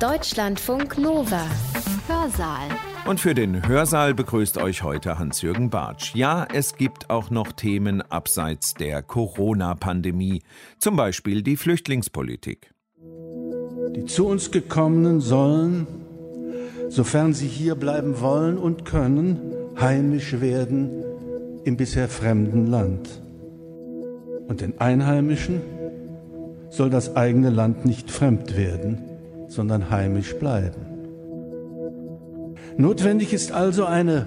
Deutschlandfunk Nova. Hörsaal. Und für den Hörsaal begrüßt euch heute Hans-Jürgen Bartsch. Ja, es gibt auch noch Themen abseits der Corona-Pandemie, zum Beispiel die Flüchtlingspolitik. Die zu uns gekommenen sollen, sofern sie hier bleiben wollen und können, heimisch werden im bisher fremden Land. Und den Einheimischen soll das eigene Land nicht fremd werden, sondern heimisch bleiben. Notwendig ist also eine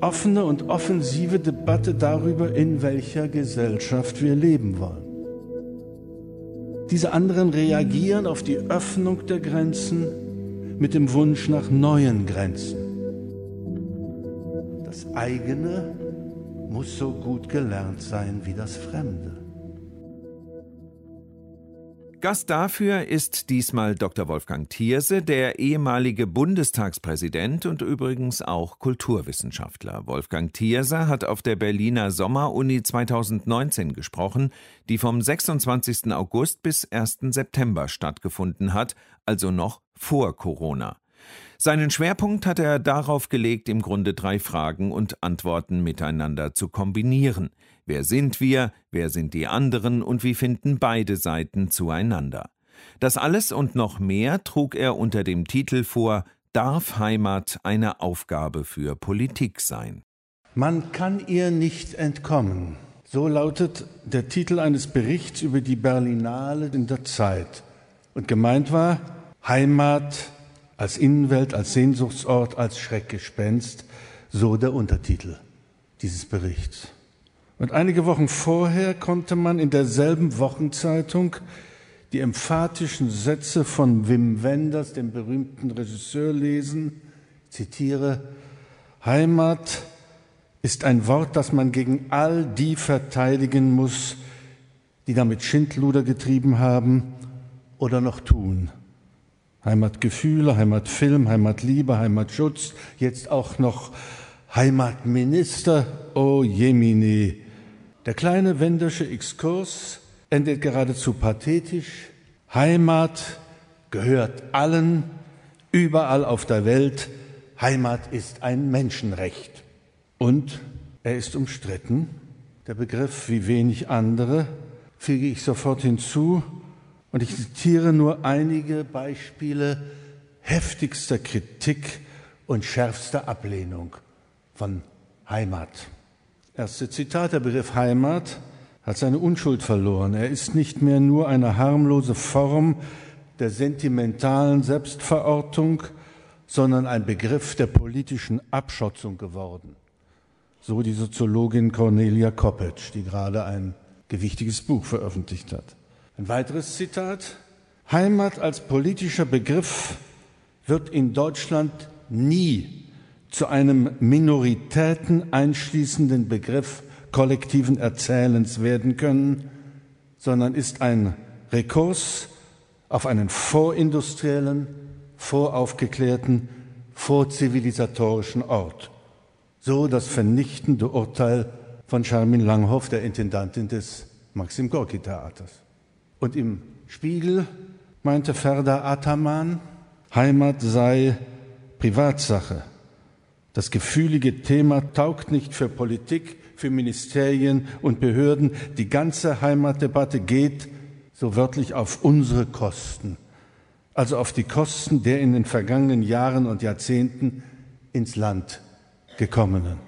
offene und offensive Debatte darüber, in welcher Gesellschaft wir leben wollen. Diese anderen reagieren auf die Öffnung der Grenzen mit dem Wunsch nach neuen Grenzen. Das eigene muss so gut gelernt sein wie das Fremde. Gast dafür ist diesmal Dr. Wolfgang Thierse, der ehemalige Bundestagspräsident und übrigens auch Kulturwissenschaftler. Wolfgang Thierse hat auf der Berliner Sommeruni 2019 gesprochen, die vom 26. August bis 1. September stattgefunden hat, also noch vor Corona. Seinen Schwerpunkt hat er darauf gelegt, im Grunde drei Fragen und Antworten miteinander zu kombinieren. Wer sind wir, wer sind die anderen und wie finden beide Seiten zueinander? Das alles und noch mehr trug er unter dem Titel vor Darf Heimat eine Aufgabe für Politik sein? Man kann ihr nicht entkommen. So lautet der Titel eines Berichts über die Berlinale in der Zeit. Und gemeint war Heimat als Innenwelt, als Sehnsuchtsort, als Schreckgespenst, so der Untertitel dieses Berichts. Und einige Wochen vorher konnte man in derselben Wochenzeitung die emphatischen Sätze von Wim Wenders, dem berühmten Regisseur, lesen. Ich zitiere, Heimat ist ein Wort, das man gegen all die verteidigen muss, die damit Schindluder getrieben haben oder noch tun. Heimatgefühle, Heimatfilm, Heimatliebe, Heimatschutz, jetzt auch noch Heimatminister, oh Jemini. Der kleine Wendersche Exkurs endet geradezu pathetisch. Heimat gehört allen, überall auf der Welt. Heimat ist ein Menschenrecht. Und er ist umstritten. Der Begriff wie wenig andere füge ich sofort hinzu, und ich zitiere nur einige Beispiele heftigster Kritik und schärfster Ablehnung von Heimat. Erste Zitat, der Begriff Heimat hat seine Unschuld verloren. Er ist nicht mehr nur eine harmlose Form der sentimentalen Selbstverortung, sondern ein Begriff der politischen Abschotzung geworden. So die Soziologin Cornelia Koppetsch, die gerade ein gewichtiges Buch veröffentlicht hat. Ein weiteres Zitat. Heimat als politischer Begriff wird in Deutschland nie zu einem Minoritäten einschließenden Begriff kollektiven Erzählens werden können, sondern ist ein Rekurs auf einen vorindustriellen, voraufgeklärten, vorzivilisatorischen Ort. So das vernichtende Urteil von Charmin Langhoff, der Intendantin des Maxim Gorki Theaters. Und im Spiegel meinte Ferda Ataman, Heimat sei Privatsache. Das gefühlige Thema taugt nicht für Politik, für Ministerien und Behörden. Die ganze Heimatdebatte geht so wörtlich auf unsere Kosten, also auf die Kosten der in den vergangenen Jahren und Jahrzehnten ins Land gekommenen.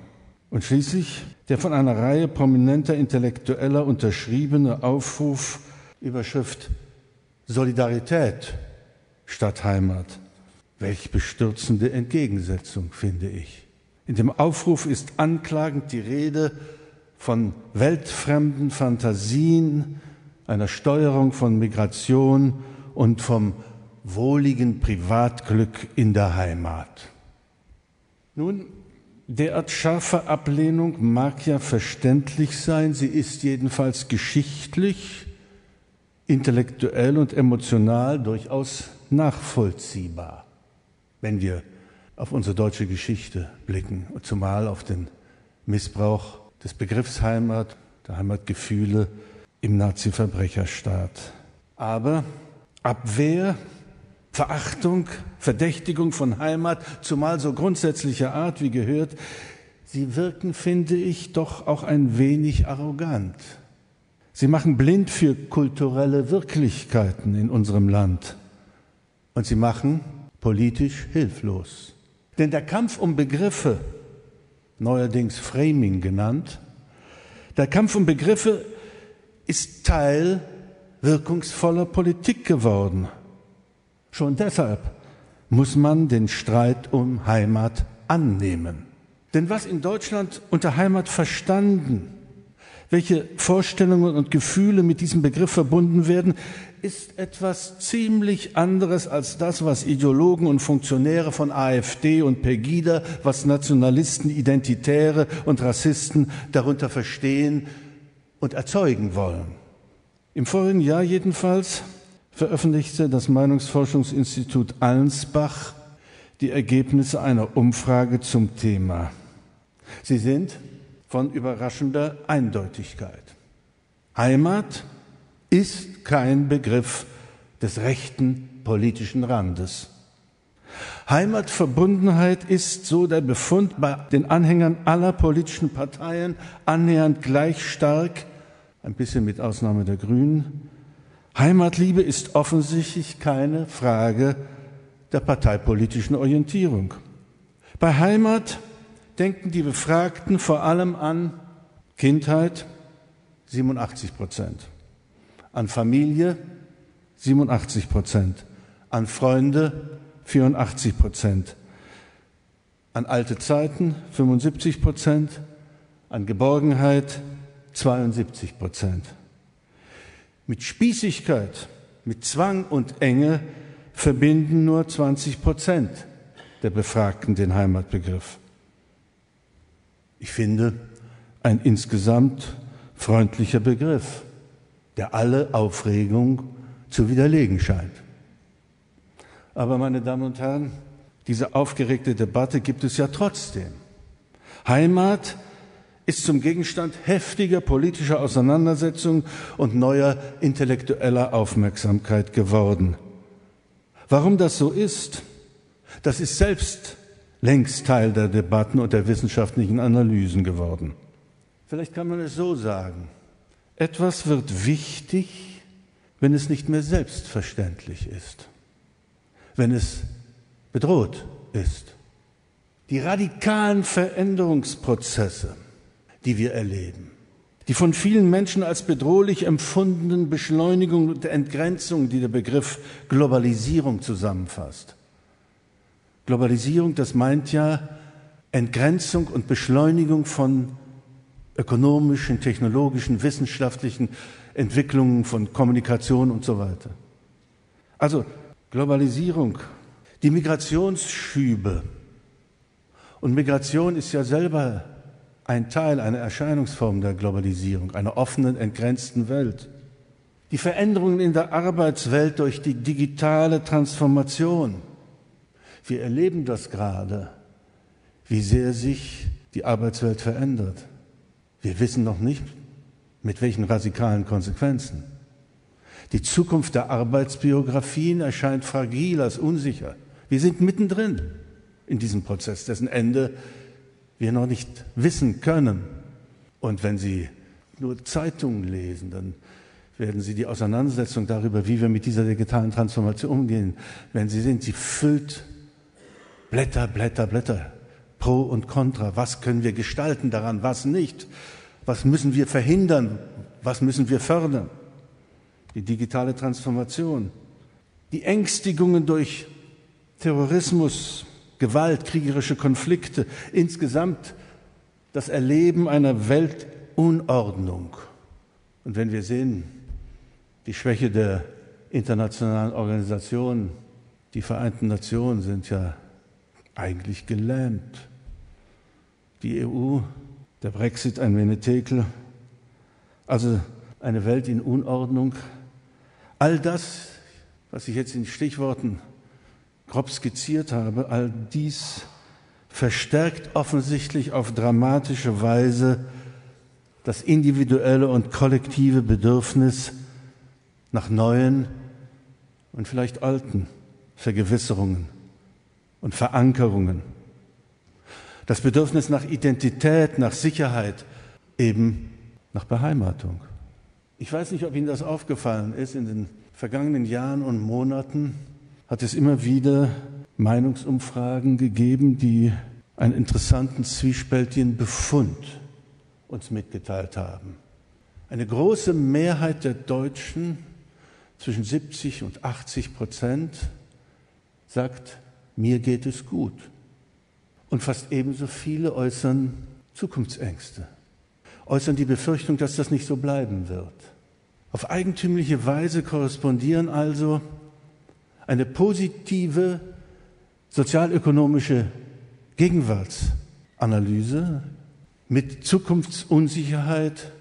Und schließlich der von einer Reihe prominenter Intellektueller unterschriebene Aufruf Überschrift Solidarität statt Heimat. Welch bestürzende Entgegensetzung, finde ich. In dem Aufruf ist anklagend die Rede von weltfremden Fantasien, einer Steuerung von Migration und vom wohligen Privatglück in der Heimat. Nun, derart scharfe Ablehnung mag ja verständlich sein, sie ist jedenfalls geschichtlich intellektuell und emotional durchaus nachvollziehbar, wenn wir auf unsere deutsche Geschichte blicken, zumal auf den Missbrauch des Begriffs Heimat, der Heimatgefühle im Nazi-Verbrecherstaat. Aber Abwehr, Verachtung, Verdächtigung von Heimat, zumal so grundsätzlicher Art wie gehört, sie wirken, finde ich, doch auch ein wenig arrogant. Sie machen blind für kulturelle Wirklichkeiten in unserem Land. Und sie machen politisch hilflos. Denn der Kampf um Begriffe, neuerdings Framing genannt, der Kampf um Begriffe ist Teil wirkungsvoller Politik geworden. Schon deshalb muss man den Streit um Heimat annehmen. Denn was in Deutschland unter Heimat verstanden, welche Vorstellungen und Gefühle mit diesem Begriff verbunden werden, ist etwas ziemlich anderes als das, was Ideologen und Funktionäre von AfD und Pegida, was Nationalisten, Identitäre und Rassisten darunter verstehen und erzeugen wollen. Im vorigen Jahr jedenfalls veröffentlichte das Meinungsforschungsinstitut Allensbach die Ergebnisse einer Umfrage zum Thema. Sie sind von überraschender Eindeutigkeit. Heimat ist kein Begriff des rechten politischen Randes. Heimatverbundenheit ist, so der Befund bei den Anhängern aller politischen Parteien, annähernd gleich stark, ein bisschen mit Ausnahme der Grünen. Heimatliebe ist offensichtlich keine Frage der parteipolitischen Orientierung. Bei Heimat denken die Befragten vor allem an Kindheit 87 Prozent, an Familie 87 Prozent, an Freunde 84 Prozent, an alte Zeiten 75 Prozent, an Geborgenheit 72 Prozent. Mit Spießigkeit, mit Zwang und Enge verbinden nur 20 Prozent der Befragten den Heimatbegriff. Ich finde, ein insgesamt freundlicher Begriff, der alle Aufregung zu widerlegen scheint. Aber meine Damen und Herren, diese aufgeregte Debatte gibt es ja trotzdem. Heimat ist zum Gegenstand heftiger politischer Auseinandersetzungen und neuer intellektueller Aufmerksamkeit geworden. Warum das so ist, das ist selbst längst Teil der Debatten und der wissenschaftlichen Analysen geworden. Vielleicht kann man es so sagen. Etwas wird wichtig, wenn es nicht mehr selbstverständlich ist, wenn es bedroht ist. Die radikalen Veränderungsprozesse, die wir erleben, die von vielen Menschen als bedrohlich empfundenen Beschleunigung und Entgrenzung, die der Begriff Globalisierung zusammenfasst, Globalisierung, das meint ja Entgrenzung und Beschleunigung von ökonomischen, technologischen, wissenschaftlichen Entwicklungen, von Kommunikation und so weiter. Also Globalisierung, die Migrationsschübe. Und Migration ist ja selber ein Teil, eine Erscheinungsform der Globalisierung, einer offenen, entgrenzten Welt. Die Veränderungen in der Arbeitswelt durch die digitale Transformation. Wir erleben das gerade, wie sehr sich die Arbeitswelt verändert. Wir wissen noch nicht, mit welchen radikalen Konsequenzen. Die Zukunft der Arbeitsbiografien erscheint fragil als unsicher. Wir sind mittendrin in diesem Prozess, dessen Ende wir noch nicht wissen können. Und wenn Sie nur Zeitungen lesen, dann werden Sie die Auseinandersetzung darüber, wie wir mit dieser digitalen Transformation umgehen, wenn Sie sehen, sie füllt Blätter, Blätter, Blätter. Pro und Contra. Was können wir gestalten daran, was nicht? Was müssen wir verhindern? Was müssen wir fördern? Die digitale Transformation. Die Ängstigungen durch Terrorismus, Gewalt, kriegerische Konflikte. Insgesamt das Erleben einer Weltunordnung. Und wenn wir sehen, die Schwäche der internationalen Organisationen, die Vereinten Nationen sind ja eigentlich gelähmt. Die EU, der Brexit ein Menetekel, also eine Welt in Unordnung. All das, was ich jetzt in Stichworten grob skizziert habe, all dies verstärkt offensichtlich auf dramatische Weise das individuelle und kollektive Bedürfnis nach neuen und vielleicht alten Vergewisserungen und Verankerungen. Das Bedürfnis nach Identität, nach Sicherheit, eben nach Beheimatung. Ich weiß nicht, ob Ihnen das aufgefallen ist. In den vergangenen Jahren und Monaten hat es immer wieder Meinungsumfragen gegeben, die einen interessanten zwiespältigen Befund uns mitgeteilt haben. Eine große Mehrheit der Deutschen, zwischen 70 und 80 Prozent, sagt, mir geht es gut. Und fast ebenso viele äußern Zukunftsängste, äußern die Befürchtung, dass das nicht so bleiben wird. Auf eigentümliche Weise korrespondieren also eine positive sozialökonomische Gegenwartsanalyse mit Zukunftsunsicherheit,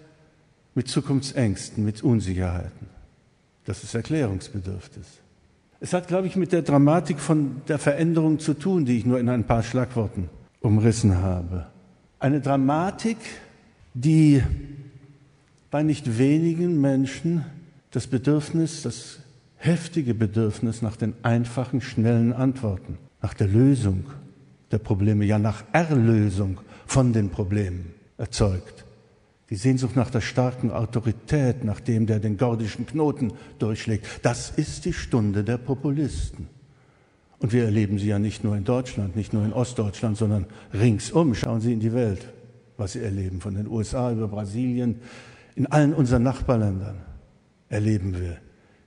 mit Zukunftsängsten, mit Unsicherheiten. Das ist erklärungsbedürftig. Es hat, glaube ich, mit der Dramatik von der Veränderung zu tun, die ich nur in ein paar Schlagworten umrissen habe. Eine Dramatik, die bei nicht wenigen Menschen das Bedürfnis, das heftige Bedürfnis nach den einfachen, schnellen Antworten, nach der Lösung der Probleme, ja nach Erlösung von den Problemen erzeugt. Die Sehnsucht nach der starken Autorität, nach dem, der den gordischen Knoten durchschlägt, das ist die Stunde der Populisten. Und wir erleben sie ja nicht nur in Deutschland, nicht nur in Ostdeutschland, sondern ringsum. Schauen Sie in die Welt, was Sie erleben, von den USA über Brasilien. In allen unseren Nachbarländern erleben wir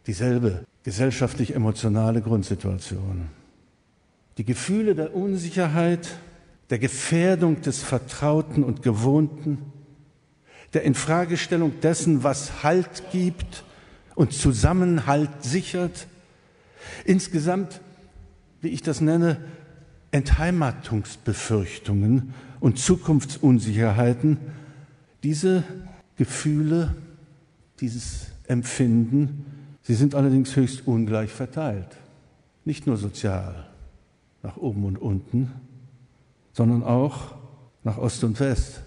dieselbe gesellschaftlich-emotionale Grundsituation. Die Gefühle der Unsicherheit, der Gefährdung des Vertrauten und Gewohnten, der Infragestellung dessen, was Halt gibt und Zusammenhalt sichert. Insgesamt, wie ich das nenne, Entheimatungsbefürchtungen und Zukunftsunsicherheiten, diese Gefühle, dieses Empfinden, sie sind allerdings höchst ungleich verteilt. Nicht nur sozial, nach oben und unten, sondern auch nach Ost und West.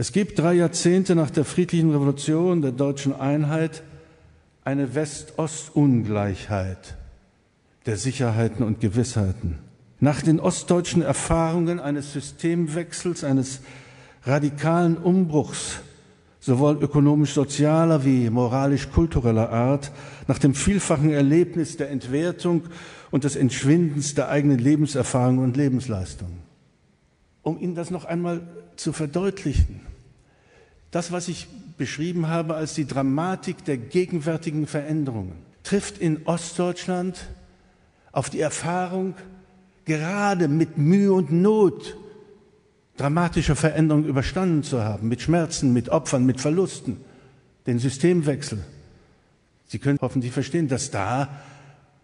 Es gibt drei Jahrzehnte nach der friedlichen Revolution der deutschen Einheit eine West-Ost-Ungleichheit der Sicherheiten und Gewissheiten. Nach den ostdeutschen Erfahrungen eines Systemwechsels, eines radikalen Umbruchs, sowohl ökonomisch-sozialer wie moralisch-kultureller Art, nach dem vielfachen Erlebnis der Entwertung und des Entschwindens der eigenen Lebenserfahrung und Lebensleistung. Um Ihnen das noch einmal zu verdeutlichen, das, was ich beschrieben habe als die Dramatik der gegenwärtigen Veränderungen, trifft in Ostdeutschland auf die Erfahrung, gerade mit Mühe und Not dramatische Veränderungen überstanden zu haben, mit Schmerzen, mit Opfern, mit Verlusten, den Systemwechsel. Sie können hoffentlich verstehen, dass da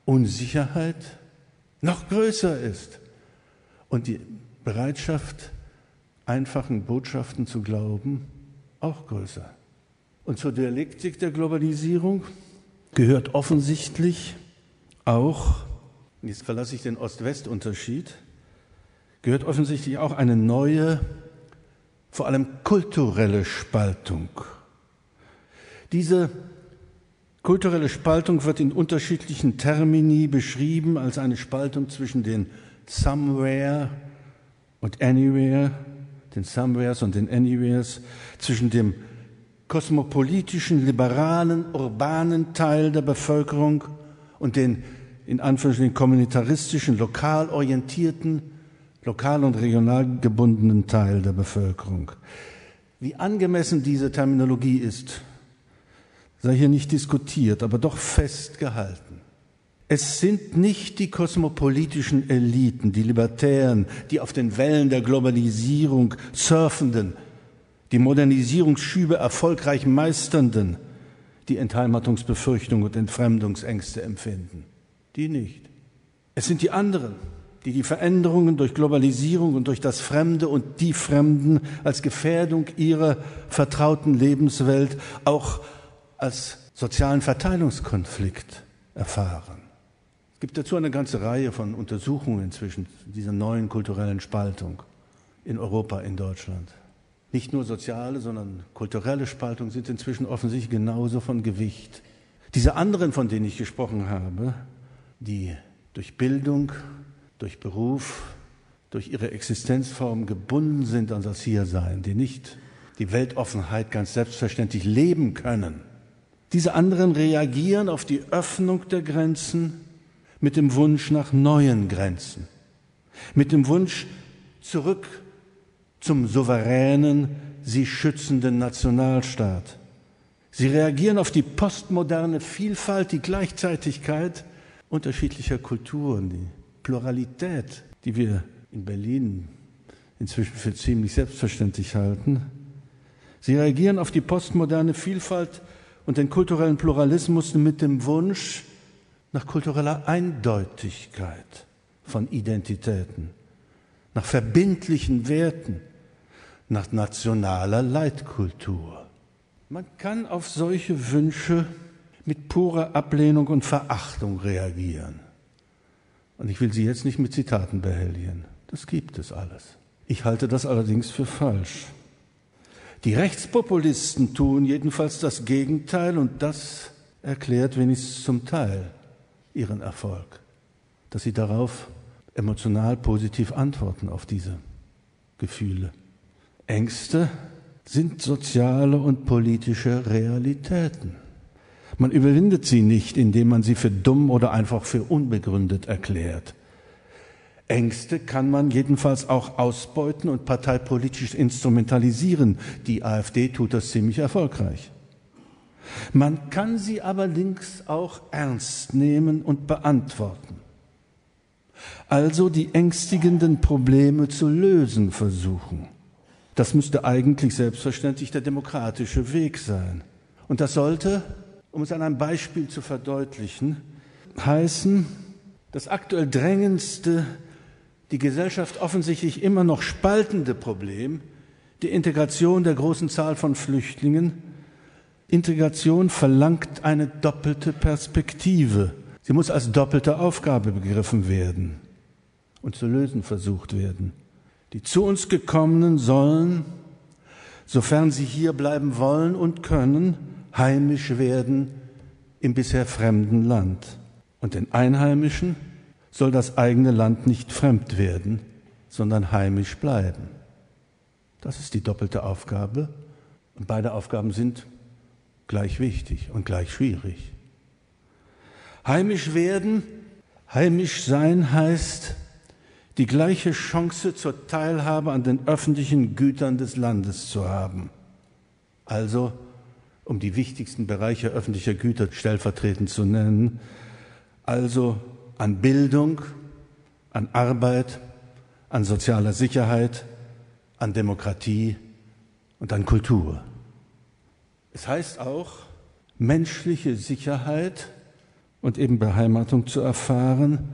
Unsicherheit noch größer ist. Und die Bereitschaft, einfachen Botschaften zu glauben, auch größer. Und zur Dialektik der Globalisierung gehört offensichtlich auch, jetzt verlasse ich den Ost-West-Unterschied, gehört offensichtlich auch eine neue, vor allem kulturelle Spaltung. Diese kulturelle Spaltung wird in unterschiedlichen Termini beschrieben als eine Spaltung zwischen den Somewhere und Anywhere den Somewheres und den Anywheres, zwischen dem kosmopolitischen, liberalen, urbanen Teil der Bevölkerung und den in Anführungsstrichen kommunitaristischen, lokal orientierten, lokal und regional gebundenen Teil der Bevölkerung. Wie angemessen diese Terminologie ist, sei hier nicht diskutiert, aber doch festgehalten. Es sind nicht die kosmopolitischen Eliten, die Libertären, die auf den Wellen der Globalisierung surfenden, die Modernisierungsschübe erfolgreich meisternden, die Entheimatungsbefürchtung und Entfremdungsängste empfinden. Die nicht. Es sind die anderen, die die Veränderungen durch Globalisierung und durch das Fremde und die Fremden als Gefährdung ihrer vertrauten Lebenswelt auch als sozialen Verteilungskonflikt erfahren gibt dazu eine ganze Reihe von Untersuchungen zwischen dieser neuen kulturellen Spaltung in Europa, in Deutschland. Nicht nur soziale, sondern kulturelle Spaltung sind inzwischen offensichtlich genauso von Gewicht. Diese anderen, von denen ich gesprochen habe, die durch Bildung, durch Beruf, durch ihre Existenzform gebunden sind an das Hiersein, die nicht die Weltoffenheit ganz selbstverständlich leben können. Diese anderen reagieren auf die Öffnung der Grenzen mit dem Wunsch nach neuen Grenzen, mit dem Wunsch zurück zum souveränen, sie schützenden Nationalstaat. Sie reagieren auf die postmoderne Vielfalt, die Gleichzeitigkeit unterschiedlicher Kulturen, die Pluralität, die wir in Berlin inzwischen für ziemlich selbstverständlich halten. Sie reagieren auf die postmoderne Vielfalt und den kulturellen Pluralismus mit dem Wunsch nach kultureller Eindeutigkeit von Identitäten, nach verbindlichen Werten, nach nationaler Leitkultur. Man kann auf solche Wünsche mit purer Ablehnung und Verachtung reagieren. Und ich will Sie jetzt nicht mit Zitaten behelligen. Das gibt es alles. Ich halte das allerdings für falsch. Die Rechtspopulisten tun jedenfalls das Gegenteil und das erklärt wenigstens zum Teil ihren Erfolg, dass sie darauf emotional positiv antworten auf diese Gefühle. Ängste sind soziale und politische Realitäten. Man überwindet sie nicht, indem man sie für dumm oder einfach für unbegründet erklärt. Ängste kann man jedenfalls auch ausbeuten und parteipolitisch instrumentalisieren. Die AfD tut das ziemlich erfolgreich. Man kann sie allerdings auch ernst nehmen und beantworten. Also die ängstigenden Probleme zu lösen versuchen. Das müsste eigentlich selbstverständlich der demokratische Weg sein. Und das sollte, um es an einem Beispiel zu verdeutlichen, heißen, das aktuell drängendste, die Gesellschaft offensichtlich immer noch spaltende Problem, die Integration der großen Zahl von Flüchtlingen. Integration verlangt eine doppelte Perspektive. Sie muss als doppelte Aufgabe begriffen werden und zu lösen versucht werden. Die zu uns gekommenen sollen, sofern sie hier bleiben wollen und können, heimisch werden im bisher fremden Land. Und den Einheimischen soll das eigene Land nicht fremd werden, sondern heimisch bleiben. Das ist die doppelte Aufgabe. Und beide Aufgaben sind gleich wichtig und gleich schwierig. Heimisch werden, heimisch sein heißt, die gleiche Chance zur Teilhabe an den öffentlichen Gütern des Landes zu haben. Also, um die wichtigsten Bereiche öffentlicher Güter stellvertretend zu nennen, also an Bildung, an Arbeit, an sozialer Sicherheit, an Demokratie und an Kultur. Es heißt auch, menschliche Sicherheit und eben Beheimatung zu erfahren,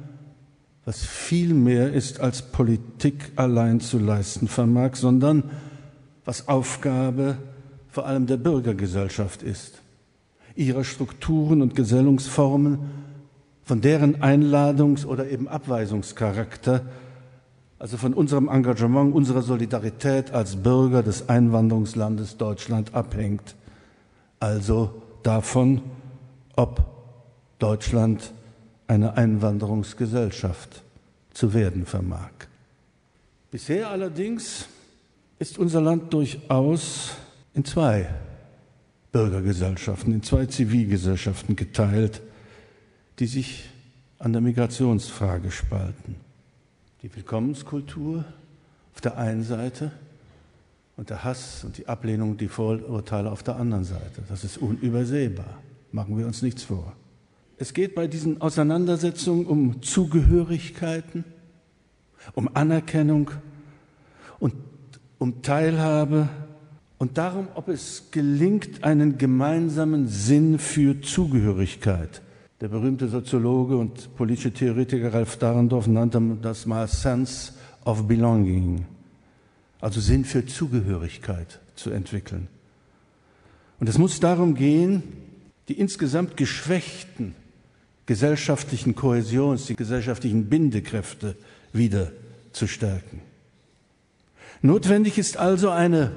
was viel mehr ist, als Politik allein zu leisten vermag, sondern was Aufgabe vor allem der Bürgergesellschaft ist, ihrer Strukturen und Gesellungsformen, von deren Einladungs- oder eben Abweisungscharakter, also von unserem Engagement, unserer Solidarität als Bürger des Einwanderungslandes Deutschland abhängt, also davon, ob Deutschland eine Einwanderungsgesellschaft zu werden vermag. Bisher allerdings ist unser Land durchaus in zwei Bürgergesellschaften, in zwei Zivilgesellschaften geteilt, die sich an der Migrationsfrage spalten. Die Willkommenskultur auf der einen Seite und der Hass und die Ablehnung, die Vorurteile auf der anderen Seite. Das ist unübersehbar. Machen wir uns nichts vor. Es geht bei diesen Auseinandersetzungen um Zugehörigkeiten, um Anerkennung und um Teilhabe und darum, ob es gelingt, einen gemeinsamen Sinn für Zugehörigkeit. Der berühmte Soziologe und politische Theoretiker Ralf Dahrendorf nannte das mal Sense of Belonging, also Sinn für Zugehörigkeit zu entwickeln. Und es muss darum gehen, die insgesamt geschwächten gesellschaftlichen Kohäsions, die gesellschaftlichen Bindekräfte wieder zu stärken. Notwendig ist also eine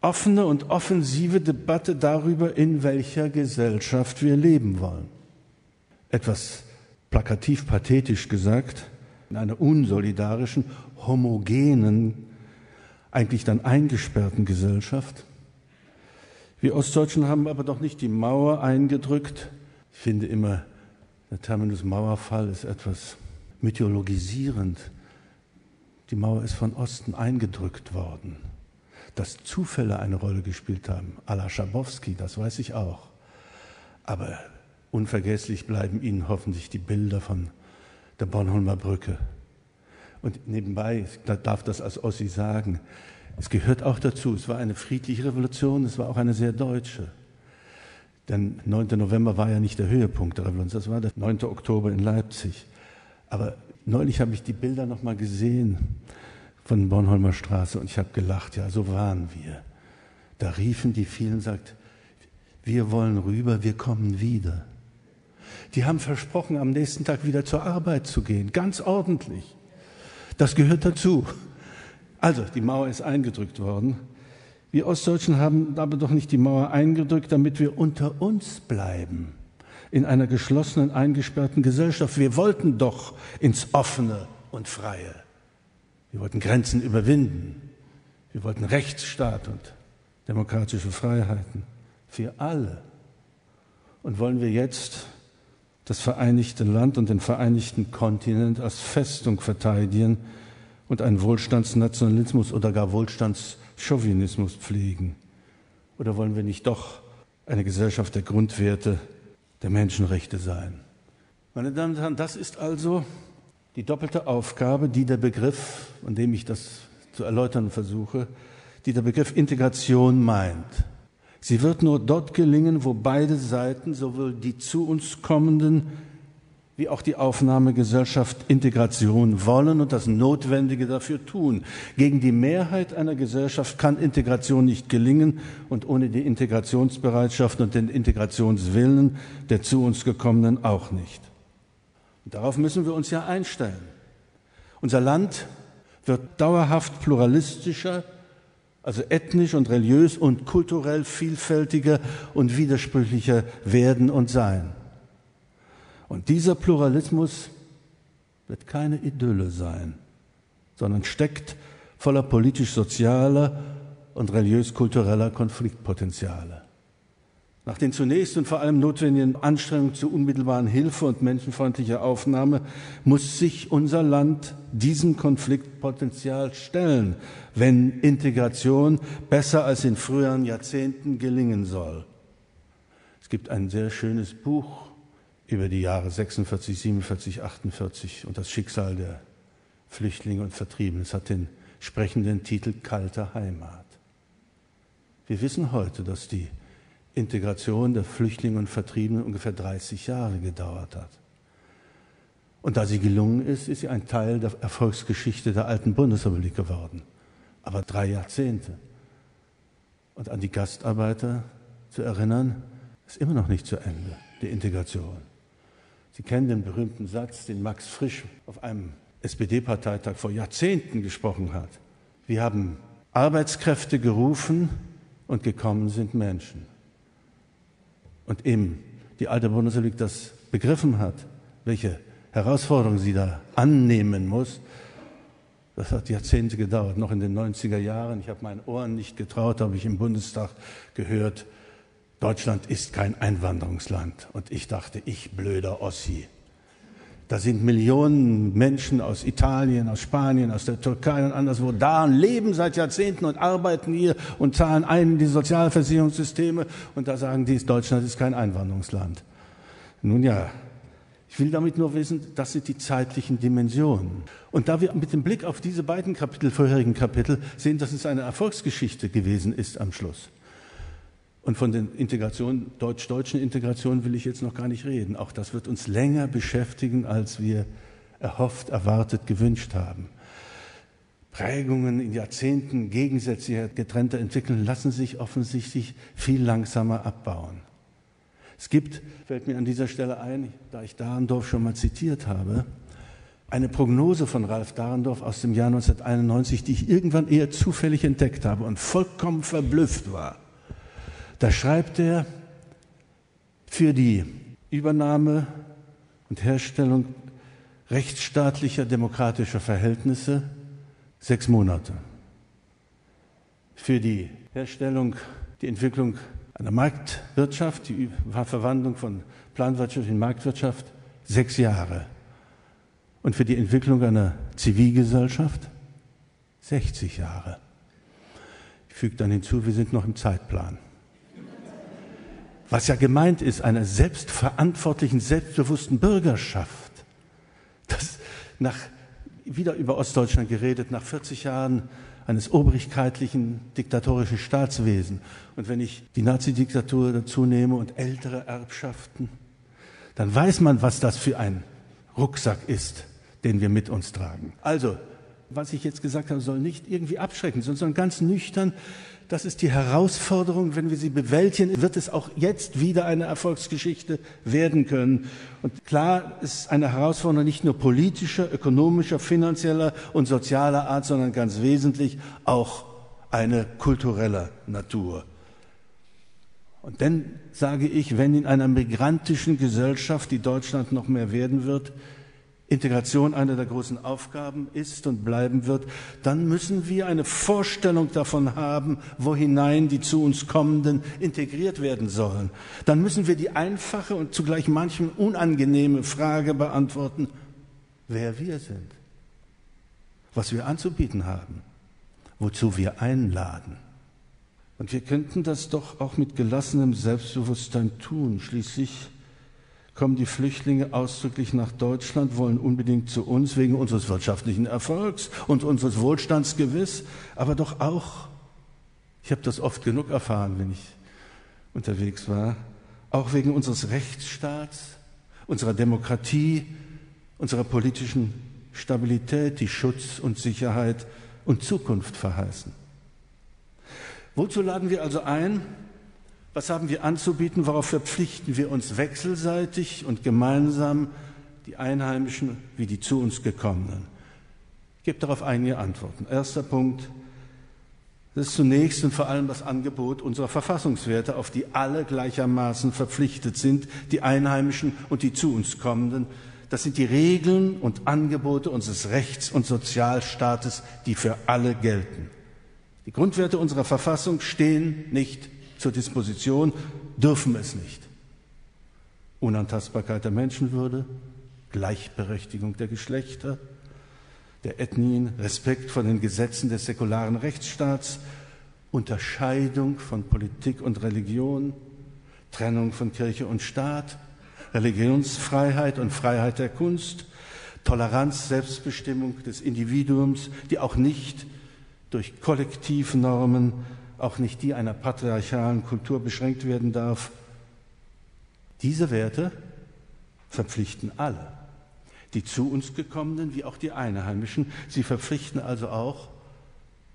offene und offensive Debatte darüber, in welcher Gesellschaft wir leben wollen. Etwas plakativ pathetisch gesagt, in einer unsolidarischen, homogenen, eigentlich dann eingesperrten Gesellschaft. Wir Ostdeutschen haben aber doch nicht die Mauer eingedrückt. Ich finde immer, der Terminus Mauerfall ist etwas mythologisierend. Die Mauer ist von Osten eingedrückt worden. Dass Zufälle eine Rolle gespielt haben, à la Schabowski, das weiß ich auch. Aber unvergesslich bleiben Ihnen hoffentlich die Bilder von der Bornholmer Brücke. Und nebenbei, ich darf das als Ossi sagen, es gehört auch dazu, es war eine friedliche Revolution, es war auch eine sehr deutsche. Denn 9. November war ja nicht der Höhepunkt der Revolution, das war der 9. Oktober in Leipzig. Aber neulich habe ich die Bilder noch mal gesehen von Bornholmer Straße und ich habe gelacht, ja, so waren wir. Da riefen die vielen, sagt, wir wollen rüber, wir kommen wieder. Die haben versprochen, am nächsten Tag wieder zur Arbeit zu gehen, ganz ordentlich. Das gehört dazu. Also, die Mauer ist eingedrückt worden. Wir Ostdeutschen haben aber doch nicht die Mauer eingedrückt, damit wir unter uns bleiben, in einer geschlossenen, eingesperrten Gesellschaft. Wir wollten doch ins Offene und Freie. Wir wollten Grenzen überwinden. Wir wollten Rechtsstaat und demokratische Freiheiten für alle. Und wollen wir jetzt das vereinigte Land und den vereinigten Kontinent als Festung verteidigen und einen Wohlstandsnationalismus oder gar Wohlstandschauvinismus pflegen? Oder wollen wir nicht doch eine Gesellschaft der Grundwerte, der Menschenrechte sein? Meine Damen und Herren, das ist also die doppelte Aufgabe, die der Begriff, an dem ich das zu erläutern versuche, die der Begriff Integration meint. Sie wird nur dort gelingen, wo beide Seiten, sowohl die zu uns kommenden wie auch die Aufnahmegesellschaft Integration wollen und das Notwendige dafür tun. Gegen die Mehrheit einer Gesellschaft kann Integration nicht gelingen und ohne die Integrationsbereitschaft und den Integrationswillen der zu uns gekommenen auch nicht. Und darauf müssen wir uns ja einstellen. Unser Land wird dauerhaft pluralistischer, also ethnisch und religiös und kulturell vielfältiger und widersprüchlicher werden und sein. Und dieser Pluralismus wird keine Idylle sein, sondern steckt voller politisch-sozialer und religiös-kultureller Konfliktpotenziale. Nach den zunächst und vor allem notwendigen Anstrengungen zur unmittelbaren Hilfe und menschenfreundlicher Aufnahme muss sich unser Land diesem Konfliktpotenzial stellen, wenn Integration besser als in früheren Jahrzehnten gelingen soll. Es gibt ein sehr schönes Buch über die Jahre 46, 47, 48 und das Schicksal der Flüchtlinge und Vertriebenen. Es hat den sprechenden Titel Kalte Heimat. Wir wissen heute, dass die Integration der Flüchtlinge und Vertriebenen ungefähr 30 Jahre gedauert hat. Und da sie gelungen ist, ist sie ein Teil der Erfolgsgeschichte der alten Bundesrepublik geworden. Aber drei Jahrzehnte. Und an die Gastarbeiter zu erinnern, ist immer noch nicht zu Ende, die Integration. Sie kennen den berühmten Satz, den Max Frisch auf einem SPD-Parteitag vor Jahrzehnten gesprochen hat. Wir haben Arbeitskräfte gerufen und gekommen sind Menschen und eben die alte Bundesrepublik das begriffen hat, welche Herausforderungen sie da annehmen muss, das hat Jahrzehnte gedauert, noch in den 90er Jahren. Ich habe meinen Ohren nicht getraut, habe ich im Bundestag gehört, Deutschland ist kein Einwanderungsland. Und ich dachte, ich blöder Ossi. Da sind Millionen Menschen aus Italien, aus Spanien, aus der Türkei und anderswo da und leben seit Jahrzehnten und arbeiten hier und zahlen ein in die Sozialversicherungssysteme. Und da sagen die, Deutschland ist kein Einwanderungsland. Nun ja, ich will damit nur wissen, das sind die zeitlichen Dimensionen. Und da wir mit dem Blick auf diese beiden Kapitel, vorherigen Kapitel sehen, dass es eine Erfolgsgeschichte gewesen ist am Schluss, und von den Integration, deutsch-deutschen Integrationen will ich jetzt noch gar nicht reden. Auch das wird uns länger beschäftigen, als wir erhofft, erwartet, gewünscht haben. Prägungen in Jahrzehnten gegensätzlicher, getrennter entwickeln, lassen sich offensichtlich viel langsamer abbauen. Es gibt, fällt mir an dieser Stelle ein, da ich Dahrendorf schon mal zitiert habe, eine Prognose von Ralf Dahrendorf aus dem Jahr 1991, die ich irgendwann eher zufällig entdeckt habe und vollkommen verblüfft war. Da schreibt er, für die Übernahme und Herstellung rechtsstaatlicher demokratischer Verhältnisse sechs Monate. Für die Herstellung, die Entwicklung einer Marktwirtschaft, die Verwandlung von Planwirtschaft in Marktwirtschaft sechs Jahre. Und für die Entwicklung einer Zivilgesellschaft 60 Jahre. Ich füge dann hinzu, wir sind noch im Zeitplan. Was ja gemeint ist, einer selbstverantwortlichen, selbstbewussten Bürgerschaft. Das nach, wieder über Ostdeutschland geredet, nach 40 Jahren eines obrigkeitlichen, diktatorischen Staatswesens. Und wenn ich die Nazi-Diktatur dazu nehme und ältere Erbschaften, dann weiß man, was das für ein Rucksack ist, den wir mit uns tragen. Also, was ich jetzt gesagt habe, soll nicht irgendwie abschrecken, sondern ganz nüchtern. Das ist die Herausforderung. Wenn wir sie bewältigen, wird es auch jetzt wieder eine Erfolgsgeschichte werden können. Und klar ist eine Herausforderung nicht nur politischer, ökonomischer, finanzieller und sozialer Art, sondern ganz wesentlich auch eine kulturelle Natur. Und dann sage ich, wenn in einer migrantischen Gesellschaft, die Deutschland noch mehr werden wird, Integration eine der großen Aufgaben ist und bleiben wird, dann müssen wir eine Vorstellung davon haben, wo hinein die zu uns kommenden integriert werden sollen. Dann müssen wir die einfache und zugleich manchem unangenehme Frage beantworten, wer wir sind, was wir anzubieten haben, wozu wir einladen. Und wir könnten das doch auch mit gelassenem Selbstbewusstsein tun. Schließlich kommen die Flüchtlinge ausdrücklich nach Deutschland, wollen unbedingt zu uns wegen unseres wirtschaftlichen Erfolgs und unseres Wohlstands gewiss, aber doch auch, ich habe das oft genug erfahren, wenn ich unterwegs war, auch wegen unseres Rechtsstaats, unserer Demokratie, unserer politischen Stabilität, die Schutz und Sicherheit und Zukunft verheißen. Wozu laden wir also ein? Was haben wir anzubieten? Worauf verpflichten wir uns wechselseitig und gemeinsam, die Einheimischen wie die zu uns gekommenen? Ich gebe darauf einige Antworten. Erster Punkt. Das ist zunächst und vor allem das Angebot unserer Verfassungswerte, auf die alle gleichermaßen verpflichtet sind, die Einheimischen und die zu uns kommenden. Das sind die Regeln und Angebote unseres Rechts- und Sozialstaates, die für alle gelten. Die Grundwerte unserer Verfassung stehen nicht zur Disposition, dürfen es nicht. Unantastbarkeit der Menschenwürde, Gleichberechtigung der Geschlechter, der Ethnien, Respekt vor den Gesetzen des säkularen Rechtsstaats, Unterscheidung von Politik und Religion, Trennung von Kirche und Staat, Religionsfreiheit und Freiheit der Kunst, Toleranz, Selbstbestimmung des Individuums, die auch nicht durch Kollektivnormen auch nicht die einer patriarchalen Kultur beschränkt werden darf. Diese Werte verpflichten alle, die zu uns gekommenen wie auch die Einheimischen. Sie verpflichten also auch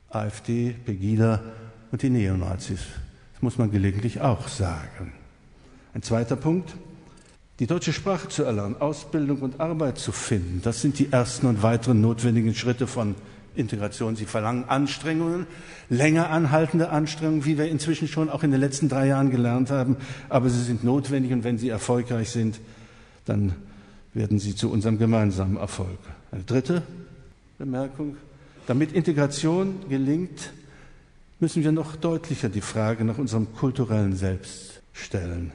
AfD, Pegida und die Neonazis. Das muss man gelegentlich auch sagen. Ein zweiter Punkt. Die deutsche Sprache zu erlernen, Ausbildung und Arbeit zu finden, das sind die ersten und weiteren notwendigen Schritte von Integration. Sie verlangen Anstrengungen, länger anhaltende Anstrengungen, wie wir inzwischen schon auch in den letzten drei Jahren gelernt haben. Aber sie sind notwendig und wenn sie erfolgreich sind, dann werden sie zu unserem gemeinsamen Erfolg. Eine dritte Bemerkung. Damit Integration gelingt, müssen wir noch deutlicher die Frage nach unserem kulturellen Selbst stellen.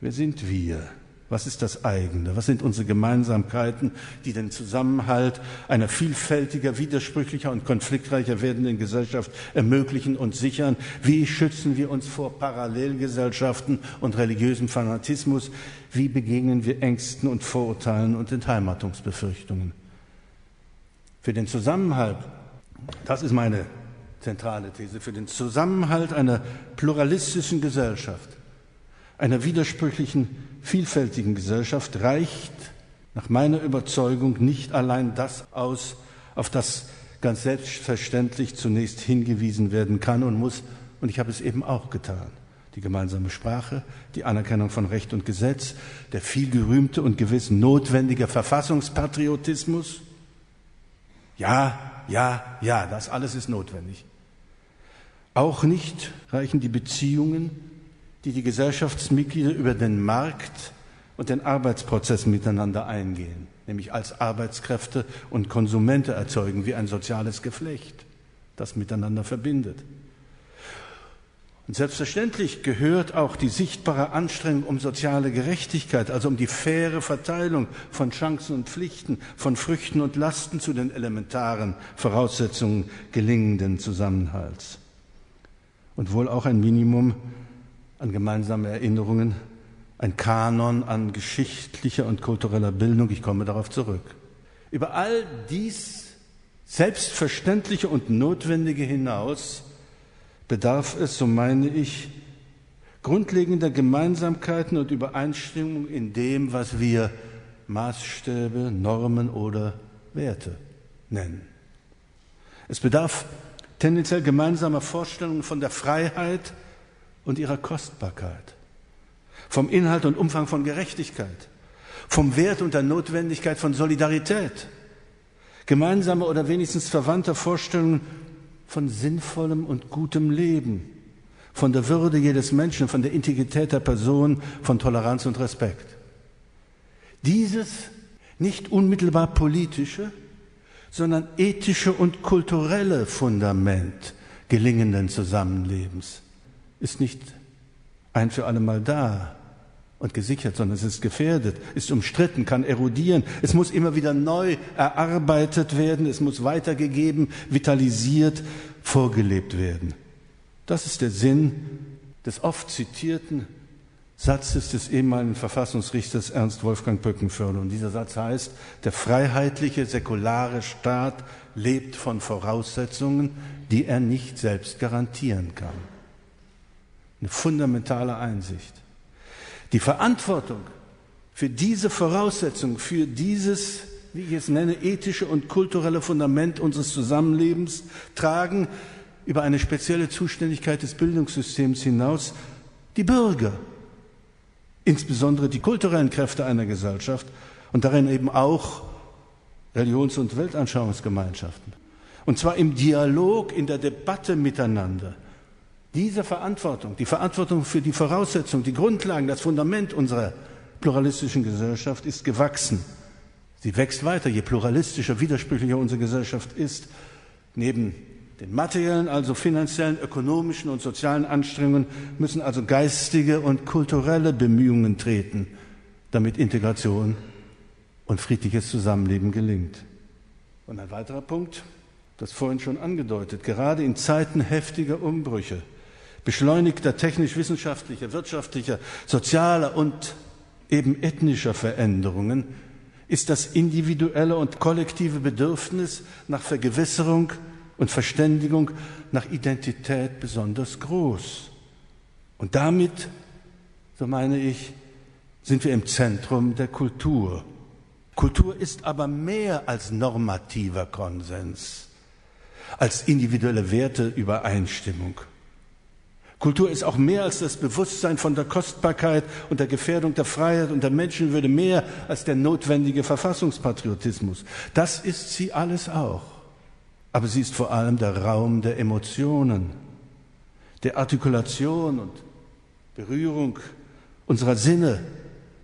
Wer sind wir? Was ist das eigene? Was sind unsere Gemeinsamkeiten, die den Zusammenhalt einer vielfältiger, widersprüchlicher und konfliktreicher werdenden Gesellschaft ermöglichen und sichern? Wie schützen wir uns vor Parallelgesellschaften und religiösem Fanatismus? Wie begegnen wir Ängsten und Vorurteilen und Entheimatungsbefürchtungen? Für den Zusammenhalt, das ist meine zentrale These, für den Zusammenhalt einer pluralistischen Gesellschaft, einer widersprüchlichen vielfältigen Gesellschaft reicht nach meiner Überzeugung nicht allein das aus, auf das ganz selbstverständlich zunächst hingewiesen werden kann und muss, und ich habe es eben auch getan. Die gemeinsame Sprache, die Anerkennung von Recht und Gesetz, der vielgerühmte und gewiss notwendige Verfassungspatriotismus. Ja, ja, ja, das alles ist notwendig. Auch nicht reichen die Beziehungen die die Gesellschaftsmitglieder über den Markt und den Arbeitsprozess miteinander eingehen, nämlich als Arbeitskräfte und Konsumente erzeugen, wie ein soziales Geflecht, das miteinander verbindet. Und selbstverständlich gehört auch die sichtbare Anstrengung um soziale Gerechtigkeit, also um die faire Verteilung von Chancen und Pflichten, von Früchten und Lasten zu den elementaren Voraussetzungen gelingenden Zusammenhalts. Und wohl auch ein Minimum an gemeinsamen Erinnerungen, ein Kanon an geschichtlicher und kultureller Bildung. Ich komme darauf zurück. Über all dies Selbstverständliche und Notwendige hinaus bedarf es, so meine ich, grundlegender Gemeinsamkeiten und Übereinstimmung in dem, was wir Maßstäbe, Normen oder Werte nennen. Es bedarf tendenziell gemeinsamer Vorstellungen von der Freiheit und ihrer Kostbarkeit, vom Inhalt und Umfang von Gerechtigkeit, vom Wert und der Notwendigkeit von Solidarität, gemeinsame oder wenigstens verwandte Vorstellungen von sinnvollem und gutem Leben, von der Würde jedes Menschen, von der Integrität der Person, von Toleranz und Respekt. Dieses nicht unmittelbar politische, sondern ethische und kulturelle Fundament gelingenden Zusammenlebens ist nicht ein für alle Mal da und gesichert, sondern es ist gefährdet, ist umstritten, kann erodieren. Es muss immer wieder neu erarbeitet werden, es muss weitergegeben, vitalisiert, vorgelebt werden. Das ist der Sinn des oft zitierten Satzes des ehemaligen Verfassungsrichters Ernst Wolfgang Pöckenförde. Und dieser Satz heißt, der freiheitliche, säkulare Staat lebt von Voraussetzungen, die er nicht selbst garantieren kann. Eine fundamentale Einsicht. Die Verantwortung für diese Voraussetzung, für dieses, wie ich es nenne, ethische und kulturelle Fundament unseres Zusammenlebens tragen über eine spezielle Zuständigkeit des Bildungssystems hinaus die Bürger, insbesondere die kulturellen Kräfte einer Gesellschaft und darin eben auch Religions- und Weltanschauungsgemeinschaften. Und zwar im Dialog, in der Debatte miteinander diese Verantwortung, die Verantwortung für die Voraussetzungen, die Grundlagen, das Fundament unserer pluralistischen Gesellschaft ist gewachsen. Sie wächst weiter, je pluralistischer, widersprüchlicher unsere Gesellschaft ist. Neben den materiellen, also finanziellen, ökonomischen und sozialen Anstrengungen müssen also geistige und kulturelle Bemühungen treten, damit Integration und friedliches Zusammenleben gelingt. Und ein weiterer Punkt, das vorhin schon angedeutet, gerade in Zeiten heftiger Umbrüche beschleunigter technisch-wissenschaftlicher, wirtschaftlicher, sozialer und eben ethnischer Veränderungen ist das individuelle und kollektive Bedürfnis nach Vergewisserung und Verständigung, nach Identität besonders groß. Und damit, so meine ich, sind wir im Zentrum der Kultur. Kultur ist aber mehr als normativer Konsens, als individuelle Werteübereinstimmung. Kultur ist auch mehr als das Bewusstsein von der Kostbarkeit und der Gefährdung der Freiheit und der Menschenwürde, mehr als der notwendige Verfassungspatriotismus. Das ist sie alles auch. Aber sie ist vor allem der Raum der Emotionen, der Artikulation und Berührung unserer Sinne,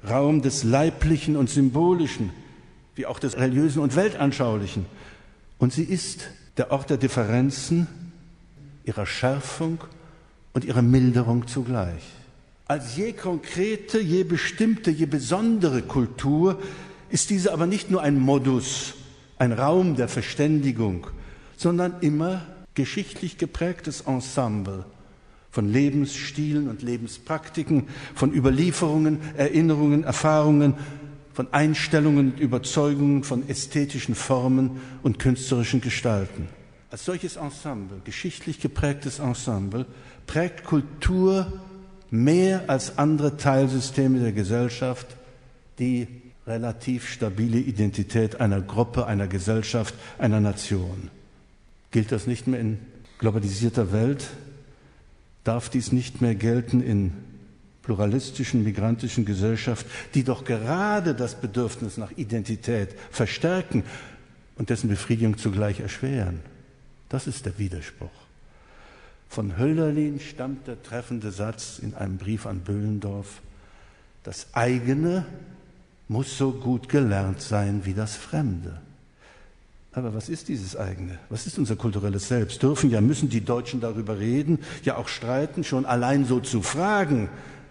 Raum des Leiblichen und Symbolischen, wie auch des Religiösen und Weltanschaulichen. Und sie ist der Ort der Differenzen, ihrer Schärfung und ihre Milderung zugleich. Als je konkrete, je bestimmte, je besondere Kultur ist diese aber nicht nur ein Modus, ein Raum der Verständigung, sondern immer geschichtlich geprägtes Ensemble von Lebensstilen und Lebenspraktiken, von Überlieferungen, Erinnerungen, Erfahrungen, von Einstellungen und Überzeugungen, von ästhetischen Formen und künstlerischen Gestalten. Als solches Ensemble, geschichtlich geprägtes Ensemble, prägt Kultur mehr als andere Teilsysteme der Gesellschaft die relativ stabile Identität einer Gruppe, einer Gesellschaft, einer Nation. Gilt das nicht mehr in globalisierter Welt? Darf dies nicht mehr gelten in pluralistischen, migrantischen Gesellschaft, die doch gerade das Bedürfnis nach Identität verstärken und dessen Befriedigung zugleich erschweren? Das ist der Widerspruch. Von Hölderlin stammt der treffende Satz in einem Brief an Böhlendorf, das eigene muss so gut gelernt sein wie das Fremde. Aber was ist dieses eigene? Was ist unser kulturelles Selbst? Dürfen ja, müssen die Deutschen darüber reden, ja auch streiten, schon allein so zu fragen,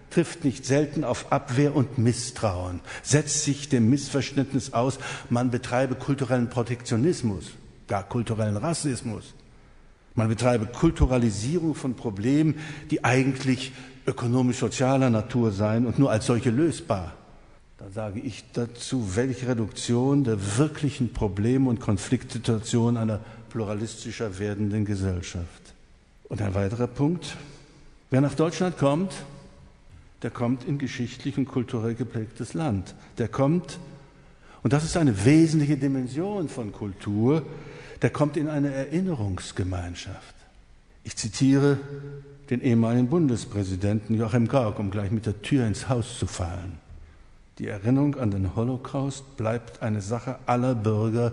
trifft nicht selten auf Abwehr und Misstrauen, setzt sich dem Missverständnis aus, man betreibe kulturellen Protektionismus, gar kulturellen Rassismus. Man betreibe Kulturalisierung von Problemen, die eigentlich ökonomisch-sozialer Natur seien und nur als solche lösbar. Da sage ich dazu, welche Reduktion der wirklichen Probleme und Konfliktsituationen einer pluralistischer werdenden Gesellschaft. Und ein weiterer Punkt, wer nach Deutschland kommt, der kommt in geschichtlich und kulturell geprägtes Land. Der kommt, und das ist eine wesentliche Dimension von Kultur, der kommt in eine Erinnerungsgemeinschaft. Ich zitiere den ehemaligen Bundespräsidenten Joachim Gauck, um gleich mit der Tür ins Haus zu fallen. Die Erinnerung an den Holocaust bleibt eine Sache aller Bürger,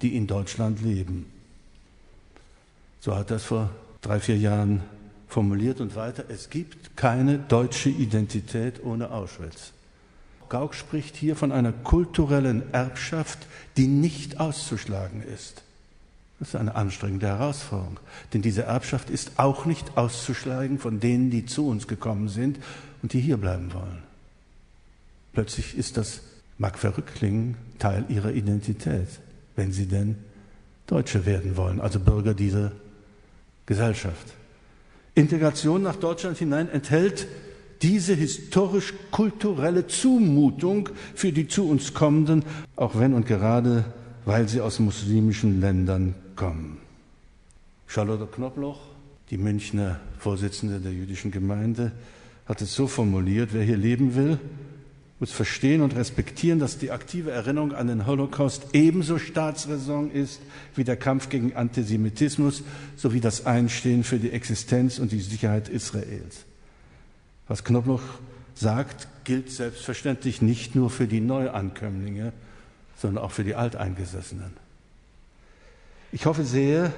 die in Deutschland leben. So hat er es vor drei, vier Jahren formuliert und weiter. Es gibt keine deutsche Identität ohne Auschwitz. Gauck spricht hier von einer kulturellen Erbschaft, die nicht auszuschlagen ist. Das ist eine anstrengende Herausforderung, denn diese Erbschaft ist auch nicht auszuschlagen von denen, die zu uns gekommen sind und die hier bleiben wollen. Plötzlich ist das, mag verrückt klingen, Teil ihrer Identität, wenn sie denn Deutsche werden wollen, also Bürger dieser Gesellschaft. Integration nach Deutschland hinein enthält diese historisch-kulturelle Zumutung für die zu uns kommenden, auch wenn und gerade weil sie aus muslimischen Ländern kommen. Charlotte Knobloch, die Münchner Vorsitzende der jüdischen Gemeinde, hat es so formuliert, wer hier leben will, muss verstehen und respektieren, dass die aktive Erinnerung an den Holocaust ebenso Staatsräson ist wie der Kampf gegen Antisemitismus sowie das Einstehen für die Existenz und die Sicherheit Israels. Was Knobloch sagt, gilt selbstverständlich nicht nur für die Neuankömmlinge, sondern auch für die Alteingesessenen. Ich hoffe sehr,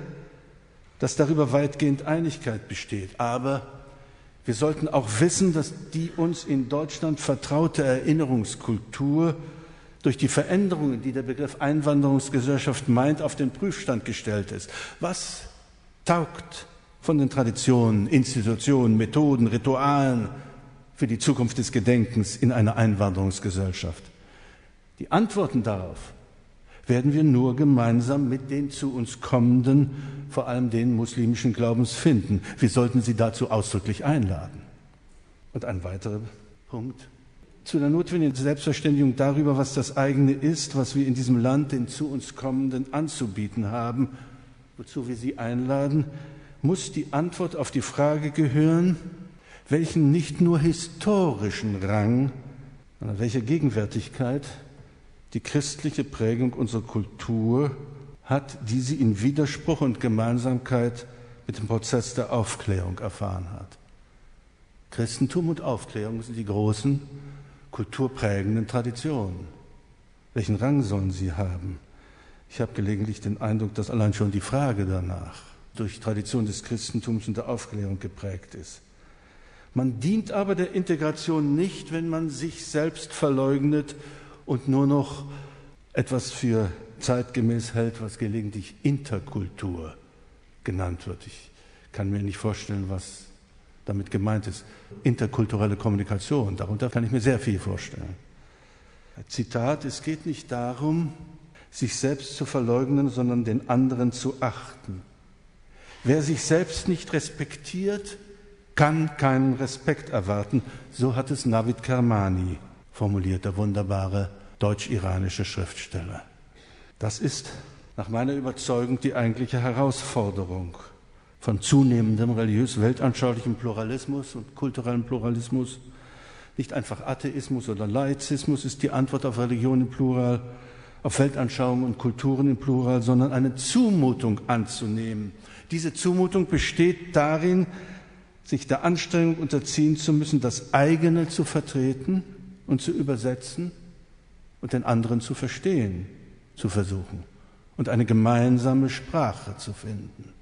dass darüber weitgehend Einigkeit besteht, aber wir sollten auch wissen, dass die uns in Deutschland vertraute Erinnerungskultur durch die Veränderungen, die der Begriff Einwanderungsgesellschaft meint, auf den Prüfstand gestellt ist. Was taugt von den Traditionen, Institutionen, Methoden, Ritualen für die Zukunft des Gedenkens in einer Einwanderungsgesellschaft? Die Antworten darauf werden wir nur gemeinsam mit den zu uns kommenden, vor allem den muslimischen Glaubens finden. Wir sollten sie dazu ausdrücklich einladen. Und ein weiterer Punkt. Zu der notwendigen Selbstverständigung darüber, was das eigene ist, was wir in diesem Land den zu uns kommenden anzubieten haben, wozu wir sie einladen, muss die Antwort auf die Frage gehören, welchen nicht nur historischen Rang, sondern welche Gegenwärtigkeit die christliche Prägung unserer Kultur hat, die sie in Widerspruch und Gemeinsamkeit mit dem Prozess der Aufklärung erfahren hat. Christentum und Aufklärung sind die großen kulturprägenden Traditionen. Welchen Rang sollen sie haben? Ich habe gelegentlich den Eindruck, dass allein schon die Frage danach durch Tradition des Christentums und der Aufklärung geprägt ist. Man dient aber der Integration nicht, wenn man sich selbst verleugnet und nur noch etwas für zeitgemäß hält, was gelegentlich Interkultur genannt wird. Ich kann mir nicht vorstellen, was damit gemeint ist. Interkulturelle Kommunikation, darunter kann ich mir sehr viel vorstellen. Zitat, es geht nicht darum, sich selbst zu verleugnen, sondern den anderen zu achten. Wer sich selbst nicht respektiert, kann keinen Respekt erwarten. So hat es Navid Kermani formuliert, der wunderbare deutsch-iranische Schriftsteller. Das ist nach meiner Überzeugung die eigentliche Herausforderung von zunehmendem religiös-weltanschaulichem Pluralismus und kulturellem Pluralismus. Nicht einfach Atheismus oder Laizismus ist die Antwort auf Religion im Plural, auf Weltanschauungen und Kulturen im Plural, sondern eine Zumutung anzunehmen. Diese Zumutung besteht darin, sich der Anstrengung unterziehen zu müssen, das eigene zu vertreten und zu übersetzen und den anderen zu verstehen, zu versuchen und eine gemeinsame Sprache zu finden.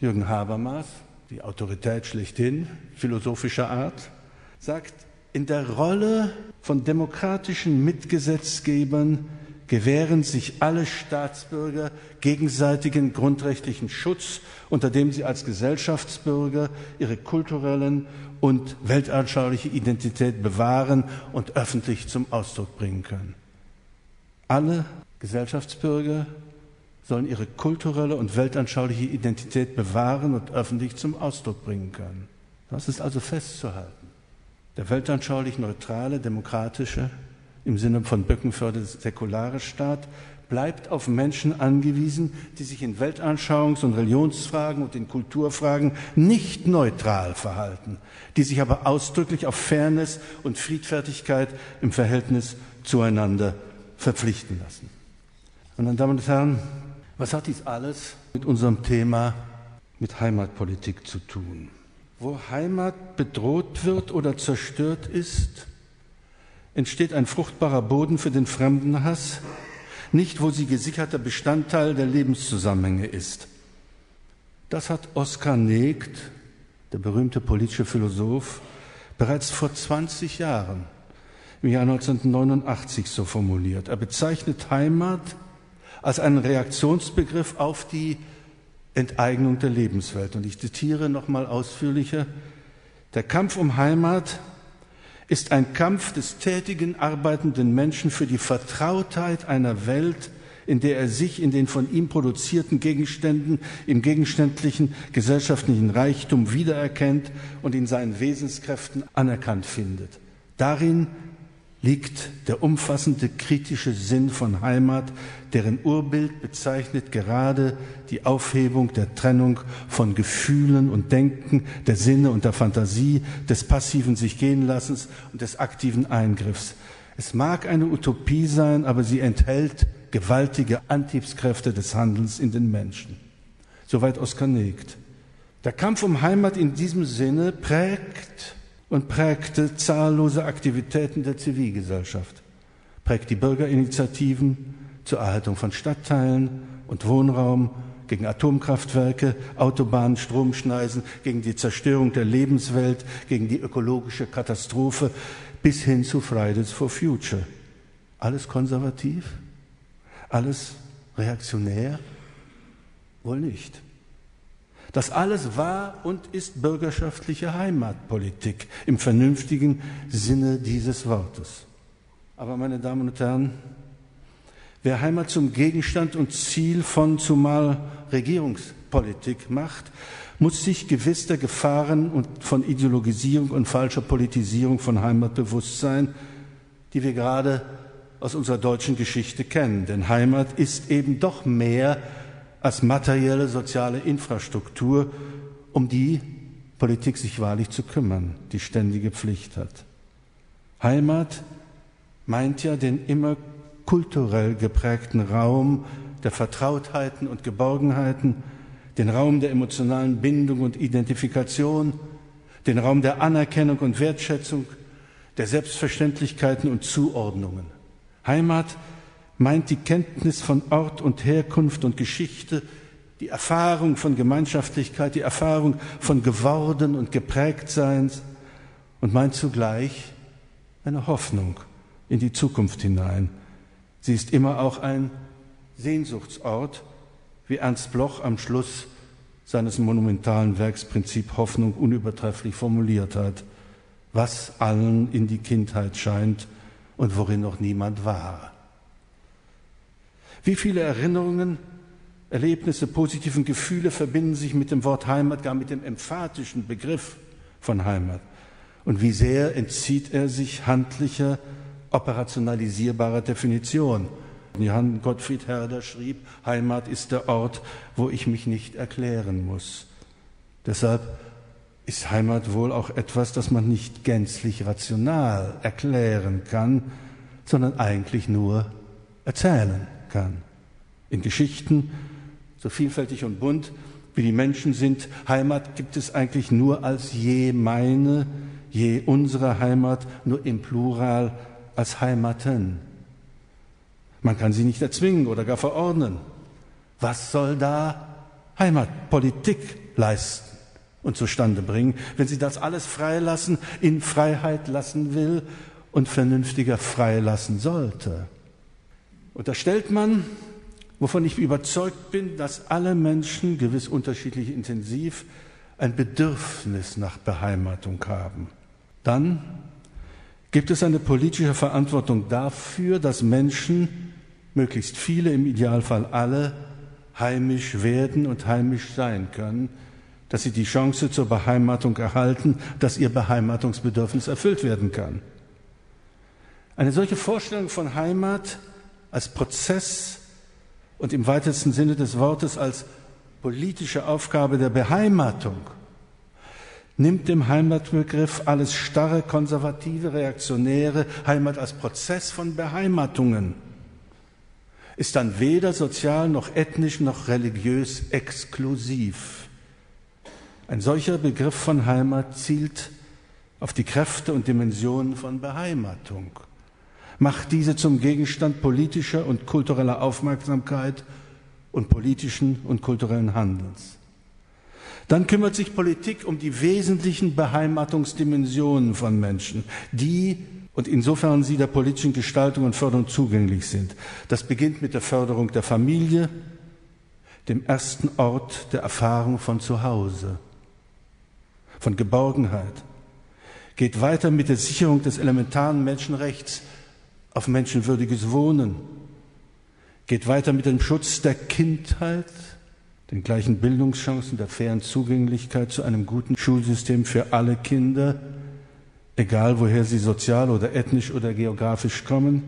Jürgen Habermas, die Autorität schlechthin, philosophischer Art, sagt, In der Rolle von demokratischen Mitgesetzgebern gewähren sich alle Staatsbürger gegenseitigen grundrechtlichen Schutz, unter dem sie als Gesellschaftsbürger ihre kulturellen und weltanschauliche Identität bewahren und öffentlich zum Ausdruck bringen können. Alle Gesellschaftsbürger sollen ihre kulturelle und weltanschauliche Identität bewahren und öffentlich zum Ausdruck bringen können. Das ist also festzuhalten. Der weltanschaulich neutrale, demokratische, im Sinne von Böckenförde säkulare Staat bleibt auf Menschen angewiesen, die sich in Weltanschauungs- und Religionsfragen und in Kulturfragen nicht neutral verhalten, die sich aber ausdrücklich auf Fairness und Friedfertigkeit im Verhältnis zueinander verpflichten lassen. Meine Damen und Herren, was hat dies alles mit unserem Thema, mit Heimatpolitik zu tun? Wo Heimat bedroht wird oder zerstört ist, entsteht ein fruchtbarer Boden für den Fremdenhass, nicht wo sie gesicherter Bestandteil der Lebenszusammenhänge ist. Das hat Oskar Negt, der berühmte politische Philosoph, bereits vor 20 Jahren, im Jahr 1989 so formuliert. Er bezeichnet Heimat als einen Reaktionsbegriff auf die Enteignung der Lebenswelt. Und ich zitiere nochmal ausführlicher. Der Kampf um Heimat ist ein Kampf des tätigen, arbeitenden Menschen für die Vertrautheit einer Welt, in der er sich in den von ihm produzierten Gegenständen, im gegenständlichen gesellschaftlichen Reichtum wiedererkennt und in seinen Wesenskräften anerkannt findet. Darin liegt der umfassende kritische Sinn von Heimat, deren Urbild bezeichnet gerade die Aufhebung der Trennung von Gefühlen und Denken, der Sinne und der Fantasie, des passiven sich gehen lassens und des aktiven Eingriffs. Es mag eine Utopie sein, aber sie enthält gewaltige Antriebskräfte des Handelns in den Menschen. Soweit Oskar Negt. Der Kampf um Heimat in diesem Sinne prägt und prägte zahllose Aktivitäten der Zivilgesellschaft, prägt die Bürgerinitiativen zur Erhaltung von Stadtteilen und Wohnraum, gegen Atomkraftwerke, Autobahnen, Stromschneisen, gegen die Zerstörung der Lebenswelt, gegen die ökologische Katastrophe bis hin zu Fridays for Future. Alles konservativ? Alles reaktionär? Wohl nicht. Das alles war und ist bürgerschaftliche Heimatpolitik im vernünftigen Sinne dieses Wortes. Aber meine Damen und Herren, wer Heimat zum Gegenstand und Ziel von zumal Regierungspolitik macht, muss sich gewiss der Gefahren und von Ideologisierung und falscher Politisierung von Heimat bewusst sein, die wir gerade aus unserer deutschen Geschichte kennen. Denn Heimat ist eben doch mehr als materielle soziale Infrastruktur, um die Politik sich wahrlich zu kümmern, die ständige Pflicht hat. Heimat meint ja den immer kulturell geprägten Raum der Vertrautheiten und Geborgenheiten, den Raum der emotionalen Bindung und Identifikation, den Raum der Anerkennung und Wertschätzung, der Selbstverständlichkeiten und Zuordnungen. Heimat meint die Kenntnis von Ort und Herkunft und Geschichte, die Erfahrung von Gemeinschaftlichkeit, die Erfahrung von geworden und geprägt Seins und meint zugleich eine Hoffnung in die Zukunft hinein. Sie ist immer auch ein Sehnsuchtsort, wie Ernst Bloch am Schluss seines monumentalen Werks Prinzip Hoffnung unübertrefflich formuliert hat, was allen in die Kindheit scheint und worin noch niemand war. Wie viele Erinnerungen, Erlebnisse, positiven Gefühle verbinden sich mit dem Wort Heimat, gar mit dem emphatischen Begriff von Heimat? Und wie sehr entzieht er sich handlicher, operationalisierbarer Definition? Johann Gottfried Herder schrieb, Heimat ist der Ort, wo ich mich nicht erklären muss. Deshalb ist Heimat wohl auch etwas, das man nicht gänzlich rational erklären kann, sondern eigentlich nur erzählen kann. In Geschichten, so vielfältig und bunt wie die Menschen sind, Heimat gibt es eigentlich nur als je meine, je unsere Heimat, nur im Plural als Heimaten. Man kann sie nicht erzwingen oder gar verordnen. Was soll da Heimatpolitik leisten? und zustande bringen, wenn sie das alles freilassen, in Freiheit lassen will und vernünftiger freilassen sollte. Und da stellt man, wovon ich überzeugt bin, dass alle Menschen, gewiss unterschiedlich intensiv, ein Bedürfnis nach Beheimatung haben. Dann gibt es eine politische Verantwortung dafür, dass Menschen, möglichst viele, im Idealfall alle, heimisch werden und heimisch sein können, dass sie die Chance zur Beheimatung erhalten, dass ihr Beheimatungsbedürfnis erfüllt werden kann. Eine solche Vorstellung von Heimat als Prozess und im weitesten Sinne des Wortes als politische Aufgabe der Beheimatung nimmt dem Heimatbegriff alles starre, konservative, reaktionäre Heimat als Prozess von Beheimatungen, ist dann weder sozial noch ethnisch noch religiös exklusiv. Ein solcher Begriff von Heimat zielt auf die Kräfte und Dimensionen von Beheimatung, macht diese zum Gegenstand politischer und kultureller Aufmerksamkeit und politischen und kulturellen Handelns. Dann kümmert sich Politik um die wesentlichen Beheimatungsdimensionen von Menschen, die und insofern sie der politischen Gestaltung und Förderung zugänglich sind. Das beginnt mit der Förderung der Familie, dem ersten Ort der Erfahrung von Zuhause, von Geborgenheit, geht weiter mit der Sicherung des elementaren Menschenrechts auf menschenwürdiges Wohnen, geht weiter mit dem Schutz der Kindheit, den gleichen Bildungschancen, der fairen Zugänglichkeit zu einem guten Schulsystem für alle Kinder, egal woher sie sozial oder ethnisch oder geografisch kommen.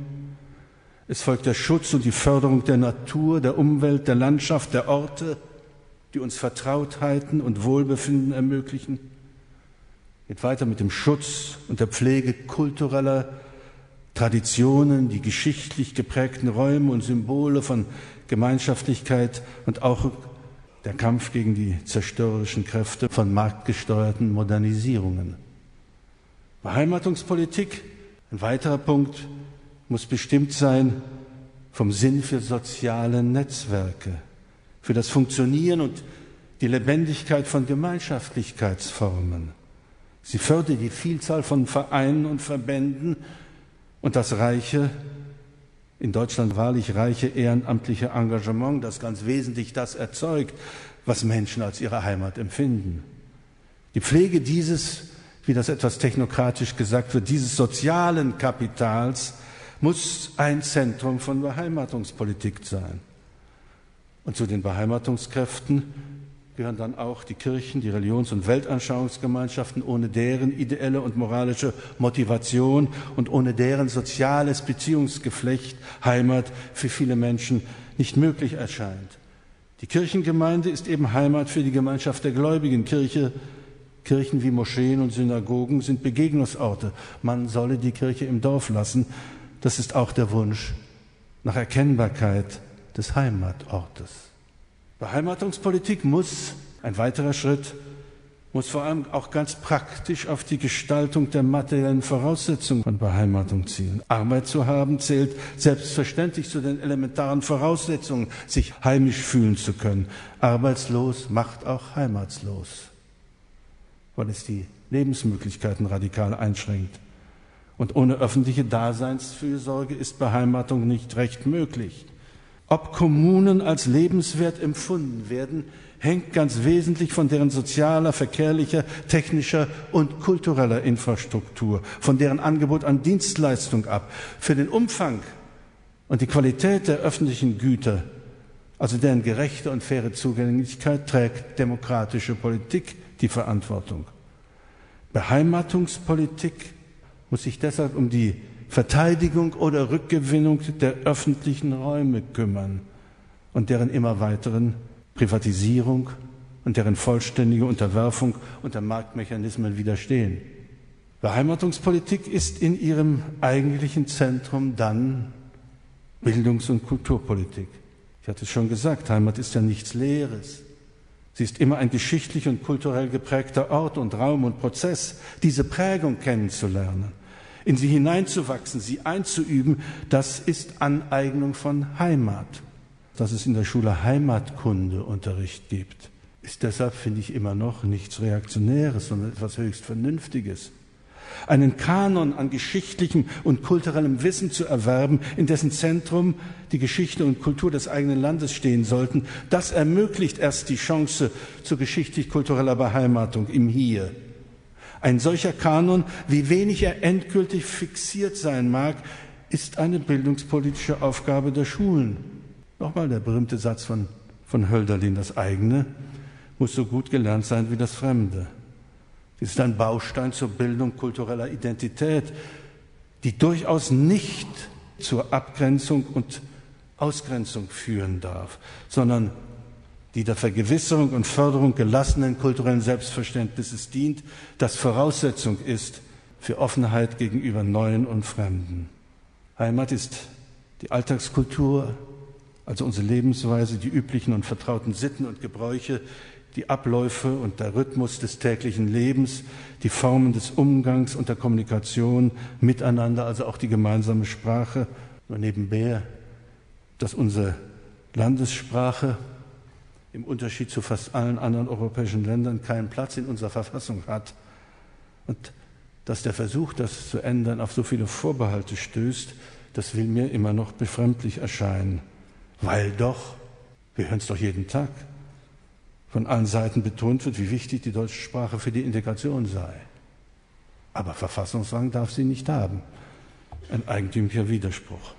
Es folgt der Schutz und die Förderung der Natur, der Umwelt, der Landschaft, der Orte, die uns Vertrautheiten und Wohlbefinden ermöglichen. Geht weiter mit dem Schutz und der Pflege kultureller Traditionen, die geschichtlich geprägten Räume und Symbole von Gemeinschaftlichkeit und auch der Kampf gegen die zerstörerischen Kräfte von marktgesteuerten Modernisierungen. Beheimatungspolitik, ein weiterer Punkt, muss bestimmt sein vom Sinn für soziale Netzwerke, für das Funktionieren und die Lebendigkeit von Gemeinschaftlichkeitsformen. Sie fördert die Vielzahl von Vereinen und Verbänden und das reiche in Deutschland wahrlich reiche ehrenamtliche Engagement, das ganz wesentlich das erzeugt, was Menschen als ihre Heimat empfinden. Die Pflege dieses, wie das etwas technokratisch gesagt wird, dieses sozialen Kapitals muss ein Zentrum von Beheimatungspolitik sein. Und zu den Beheimatungskräften gehören dann auch die Kirchen, die Religions- und Weltanschauungsgemeinschaften, ohne deren ideelle und moralische Motivation und ohne deren soziales Beziehungsgeflecht Heimat für viele Menschen nicht möglich erscheint. Die Kirchengemeinde ist eben Heimat für die Gemeinschaft der Gläubigen. Kirche, Kirchen wie Moscheen und Synagogen sind Begegnungsorte. Man solle die Kirche im Dorf lassen. Das ist auch der Wunsch nach Erkennbarkeit des Heimatortes. Beheimatungspolitik muss, ein weiterer Schritt, muss vor allem auch ganz praktisch auf die Gestaltung der materiellen Voraussetzungen von Beheimatung zielen. Arbeit zu haben zählt selbstverständlich zu den elementaren Voraussetzungen, sich heimisch fühlen zu können. Arbeitslos macht auch heimatslos, weil es die Lebensmöglichkeiten radikal einschränkt. Und ohne öffentliche Daseinsfürsorge ist Beheimatung nicht recht möglich. Ob Kommunen als lebenswert empfunden werden, hängt ganz wesentlich von deren sozialer, verkehrlicher, technischer und kultureller Infrastruktur, von deren Angebot an Dienstleistung ab. Für den Umfang und die Qualität der öffentlichen Güter, also deren gerechte und faire Zugänglichkeit, trägt demokratische Politik die Verantwortung. Beheimatungspolitik muss sich deshalb um die Verteidigung oder Rückgewinnung der öffentlichen Räume kümmern und deren immer weiteren Privatisierung und deren vollständige Unterwerfung unter Marktmechanismen widerstehen. Beheimatungspolitik ist in ihrem eigentlichen Zentrum dann Bildungs- und Kulturpolitik. Ich hatte es schon gesagt, Heimat ist ja nichts Leeres. Sie ist immer ein geschichtlich und kulturell geprägter Ort und Raum und Prozess, diese Prägung kennenzulernen in sie hineinzuwachsen, sie einzuüben, das ist Aneignung von Heimat. Dass es in der Schule Heimatkundeunterricht gibt, ist deshalb, finde ich, immer noch nichts Reaktionäres, sondern etwas höchst Vernünftiges. Einen Kanon an geschichtlichem und kulturellem Wissen zu erwerben, in dessen Zentrum die Geschichte und Kultur des eigenen Landes stehen sollten, das ermöglicht erst die Chance zur geschichtlich-kultureller Beheimatung im Hier. Ein solcher Kanon, wie wenig er endgültig fixiert sein mag, ist eine bildungspolitische Aufgabe der Schulen. Nochmal der berühmte Satz von, von Hölderlin, das eigene muss so gut gelernt sein wie das Fremde. Es ist ein Baustein zur Bildung kultureller Identität, die durchaus nicht zur Abgrenzung und Ausgrenzung führen darf, sondern die der Vergewisserung und Förderung gelassenen kulturellen Selbstverständnisses dient, das Voraussetzung ist für Offenheit gegenüber Neuen und Fremden. Heimat ist die Alltagskultur, also unsere Lebensweise, die üblichen und vertrauten Sitten und Gebräuche, die Abläufe und der Rhythmus des täglichen Lebens, die Formen des Umgangs und der Kommunikation miteinander, also auch die gemeinsame Sprache. Nur nebenbei, dass unsere Landessprache im Unterschied zu fast allen anderen europäischen Ländern keinen Platz in unserer Verfassung hat und dass der Versuch, das zu ändern, auf so viele Vorbehalte stößt, das will mir immer noch befremdlich erscheinen, weil doch, wir hören es doch jeden Tag, von allen Seiten betont wird, wie wichtig die deutsche Sprache für die Integration sei. Aber Verfassungsrang darf sie nicht haben. Ein eigentümlicher Widerspruch.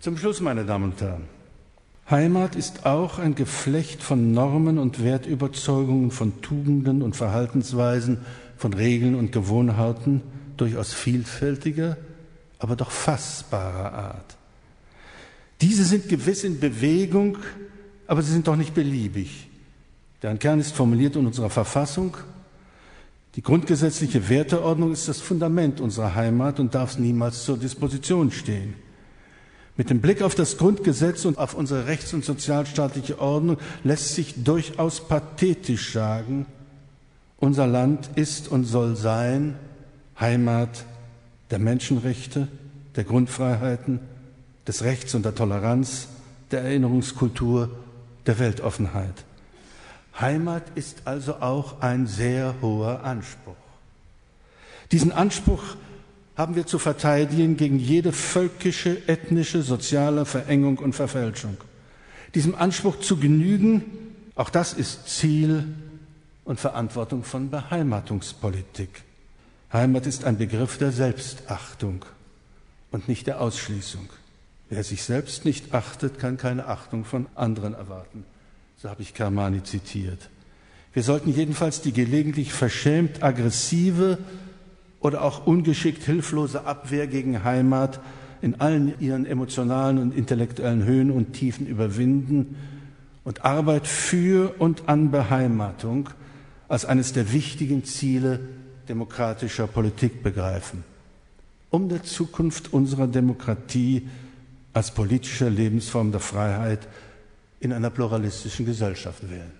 Zum Schluss, meine Damen und Herren. Heimat ist auch ein Geflecht von Normen und Wertüberzeugungen, von Tugenden und Verhaltensweisen, von Regeln und Gewohnheiten, durchaus vielfältiger, aber doch fassbarer Art. Diese sind gewiss in Bewegung, aber sie sind doch nicht beliebig. Deren Kern ist formuliert in unserer Verfassung. Die grundgesetzliche Werteordnung ist das Fundament unserer Heimat und darf niemals zur Disposition stehen. Mit dem Blick auf das Grundgesetz und auf unsere rechts- und sozialstaatliche Ordnung lässt sich durchaus pathetisch sagen, unser Land ist und soll sein Heimat der Menschenrechte, der Grundfreiheiten, des Rechts und der Toleranz, der Erinnerungskultur, der Weltoffenheit. Heimat ist also auch ein sehr hoher Anspruch. Diesen Anspruch haben wir zu verteidigen gegen jede völkische, ethnische, soziale Verengung und Verfälschung. Diesem Anspruch zu genügen, auch das ist Ziel und Verantwortung von Beheimatungspolitik. Heimat ist ein Begriff der Selbstachtung und nicht der Ausschließung. Wer sich selbst nicht achtet, kann keine Achtung von anderen erwarten. So habe ich Kermani zitiert. Wir sollten jedenfalls die gelegentlich verschämt aggressive oder auch ungeschickt hilflose Abwehr gegen Heimat in allen ihren emotionalen und intellektuellen Höhen und Tiefen überwinden und Arbeit für und an Beheimatung als eines der wichtigen Ziele demokratischer Politik begreifen, um der Zukunft unserer Demokratie als politischer Lebensform der Freiheit in einer pluralistischen Gesellschaft wählen.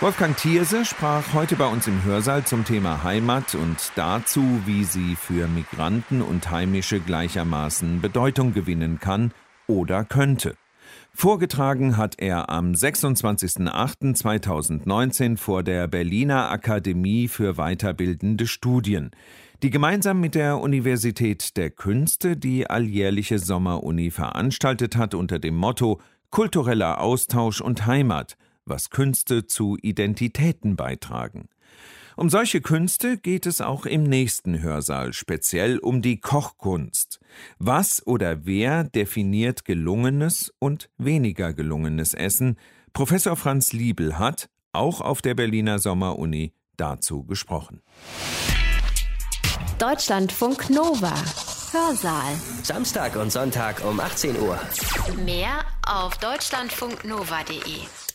Wolfgang Thierse sprach heute bei uns im Hörsaal zum Thema Heimat und dazu, wie sie für Migranten und Heimische gleichermaßen Bedeutung gewinnen kann oder könnte. Vorgetragen hat er am 26.08.2019 vor der Berliner Akademie für weiterbildende Studien die gemeinsam mit der Universität der Künste die alljährliche Sommeruni veranstaltet hat unter dem Motto Kultureller Austausch und Heimat, was Künste zu Identitäten beitragen. Um solche Künste geht es auch im nächsten Hörsaal, speziell um die Kochkunst. Was oder wer definiert gelungenes und weniger gelungenes Essen? Professor Franz Liebel hat, auch auf der Berliner Sommeruni, dazu gesprochen. Deutschlandfunk Nova. Hörsaal. Samstag und Sonntag um 18 Uhr. Mehr auf deutschlandfunknova.de.